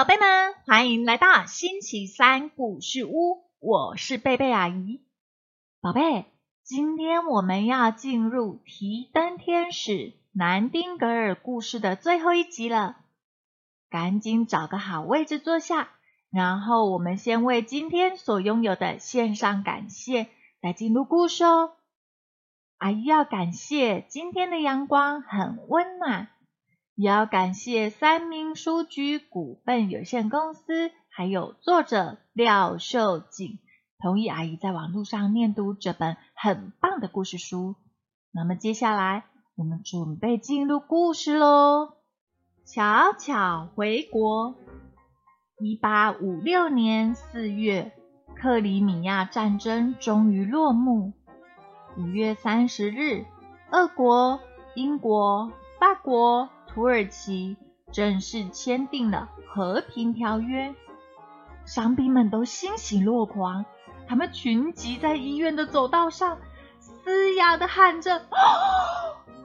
宝贝们欢迎来到星期三故事屋，我是贝贝阿姨。宝贝，今天我们要进入提灯天使南丁格尔故事的最后一集了，赶紧找个好位置坐下，然后我们先为今天所拥有的献上感谢，再进入故事哦。阿姨要感谢今天的阳光很温暖。也要感谢三明书局股份有限公司，还有作者廖秀锦同意阿姨在网络上念读这本很棒的故事书。那么接下来我们准备进入故事喽。巧巧回国。一八五六年四月，克里米亚战争终于落幕。五月三十日，俄国、英国、法国。土耳其正式签订了和平条约，伤兵们都欣喜若狂，他们群集在医院的走道上，嘶哑的喊着：“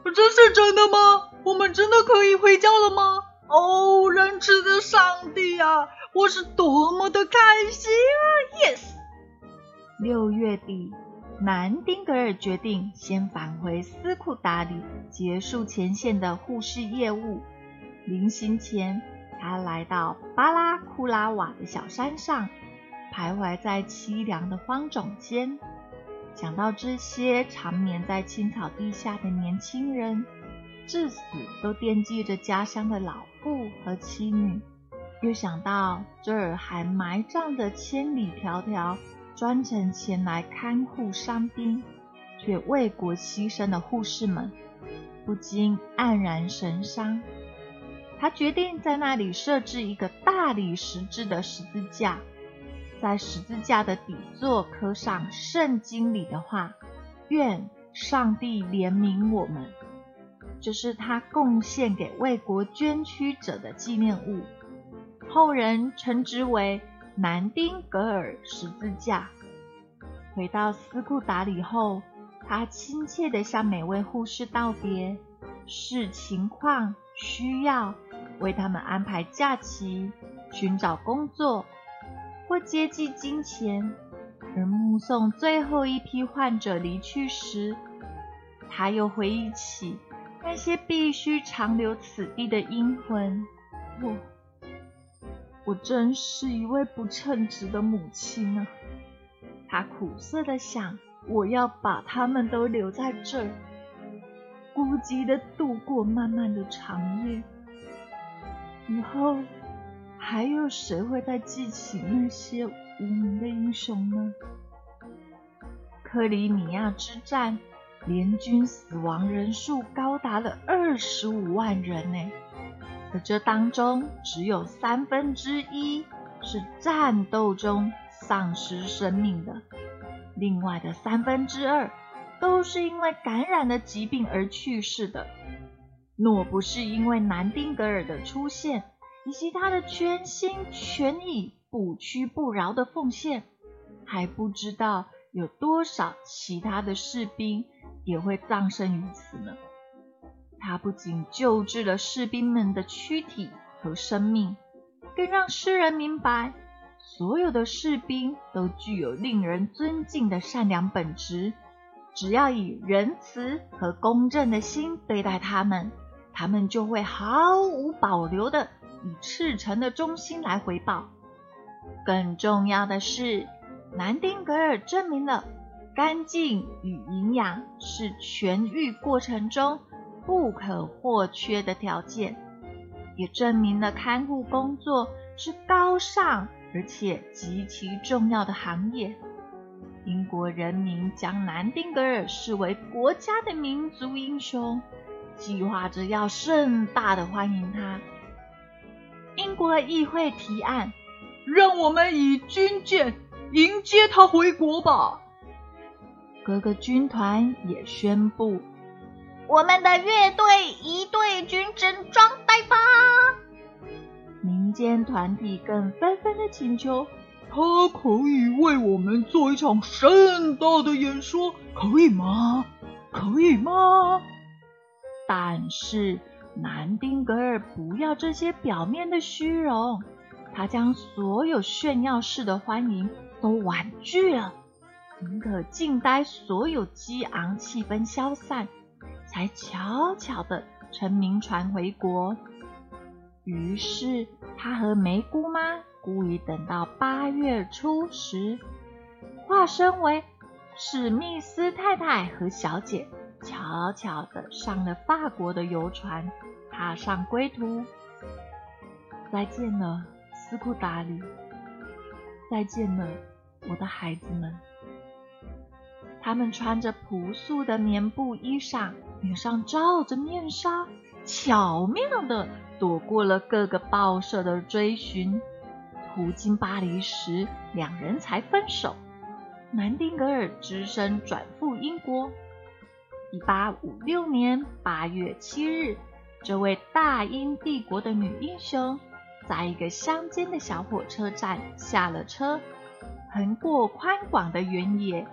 这是真的吗？我们真的可以回家了吗？”哦，仁慈的上帝啊，我是多么的开心啊！Yes。六月底。南丁格尔决定先返回斯库达里，结束前线的护士业务。临行前，他来到巴拉库拉瓦的小山上，徘徊在凄凉的荒冢间。想到这些长眠在青草地下的年轻人，至死都惦记着家乡的老父和妻女，又想到这儿还埋葬着千里迢迢。专程前来看护伤兵，却为国牺牲的护士们，不禁黯然神伤。他决定在那里设置一个大理石制的十字架，在十字架的底座刻上圣经里的话：“愿上帝怜悯我们。”这是他贡献给为国捐躯者的纪念物，后人称之为。南丁格尔十字架。回到斯库达里后，他亲切地向每位护士道别，视情况需要为他们安排假期、寻找工作或接济金钱。而目送最后一批患者离去时，他又回忆起那些必须长留此地的阴魂。我。我真是一位不称职的母亲啊！他苦涩的想：我要把他们都留在这儿，孤寂的度过漫漫的长夜。以后还有谁会再记起那些无名的英雄呢？克里米亚之战，联军死亡人数高达了二十五万人呢。而这当中只有三分之一是战斗中丧失生命的，另外的三分之二都是因为感染了疾病而去世的。若不是因为南丁格尔的出现以及他的全心全意、不屈不挠的奉献，还不知道有多少其他的士兵也会葬身于此呢。他不仅救治了士兵们的躯体和生命，更让诗人明白，所有的士兵都具有令人尊敬的善良本质。只要以仁慈和公正的心对待他们，他们就会毫无保留的以赤诚的忠心来回报。更重要的是，南丁格尔证明了干净与营养是痊愈过程中。不可或缺的条件，也证明了看护工作是高尚而且极其重要的行业。英国人民将南丁格尔视为国家的民族英雄，计划着要盛大的欢迎他。英国议会提案，让我们以军舰迎接他回国吧。各个军团也宣布。我们的乐队一队军整装待发。民间团体更纷纷的请求，他可以为我们做一场盛大的演说，可以吗？可以吗？但是南丁格尔不要这些表面的虚荣，他将所有炫耀式的欢迎都婉拒了，宁可静待所有激昂气氛消散，才悄悄地乘明船回国。于是，他和梅姑妈故意等到八月初时，化身为史密斯太太和小姐，悄悄地上了法国的游船，踏上归途。再见了。斯库达里，再见了，我的孩子们。他们穿着朴素的棉布衣裳，脸上罩着面纱，巧妙地躲过了各个报社的追寻。途经巴黎时，两人才分手。南丁格尔只身转赴英国。一八五六年八月七日，这位大英帝国的女英雄。在一个乡间的小火车站下了车，横过宽广的原野，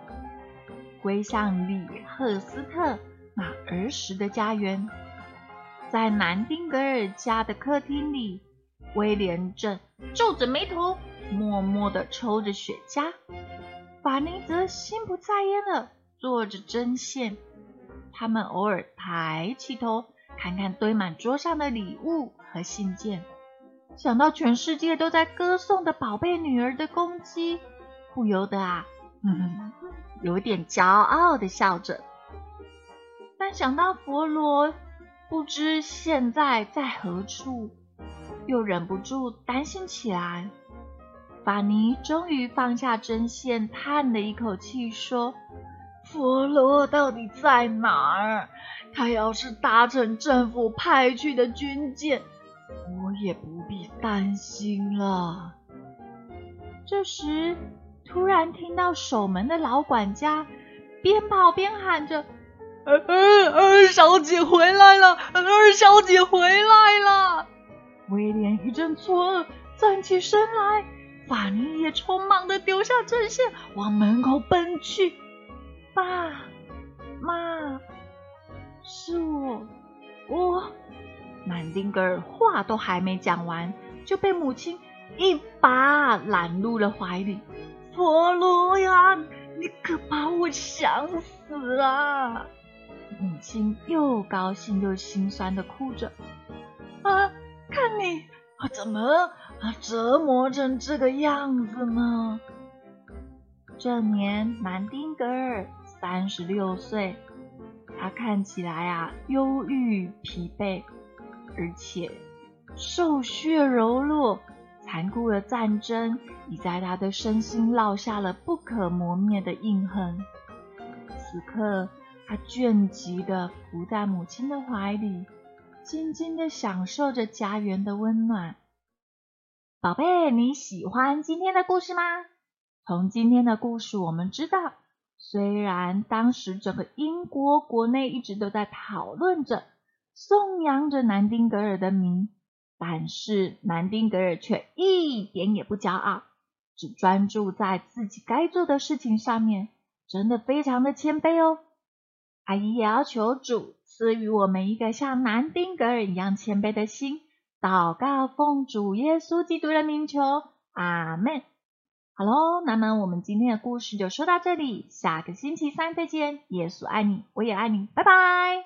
归向里赫斯特那儿时的家园。在南丁格尔家的客厅里，威廉正皱着眉头，默默地抽着雪茄。法尼则心不在焉地做着针线。他们偶尔抬起头，看看堆满桌上的礼物和信件。想到全世界都在歌颂的宝贝女儿的攻击，不由得啊，有点骄傲的笑着。想到佛罗不知现在在何处，又忍不住担心起来。法尼终于放下针线，叹了一口气说：“佛罗到底在哪儿？他要是搭乘政府派去的军舰……”我也不必担心了。这时，突然听到守门的老管家边跑边喊着：“二小姐回来了！二小姐回来了！”威廉一阵错愕，站起身来。法尼也匆忙的丢下针线，往门口奔去。爸妈，是我，我。南丁格尔话都还没讲完，就被母亲一把揽入了怀里。佛罗呀，你可把我想死了！母亲又高兴又心酸的哭着。啊，看你啊怎么折磨成这个样子呢？这年南丁格尔三十六岁，他看起来啊忧郁疲惫。而且瘦削柔弱，残酷的战争已在他的身心烙下了不可磨灭的印痕。此刻，他倦极的伏在母亲的怀里，静静的享受着家园的温暖。宝贝，你喜欢今天的故事吗？从今天的故事，我们知道，虽然当时整个英国国内一直都在讨论着。颂扬着南丁格尔的名，但是南丁格尔却一点也不骄傲，只专注在自己该做的事情上面，真的非常的谦卑哦。阿姨也要求主赐予我们一个像南丁格尔一样谦卑的心，祷告奉主耶稣基督的名求，阿门。好喽，那么我们今天的故事就说到这里，下个星期三再见。耶稣爱你，我也爱你，拜拜。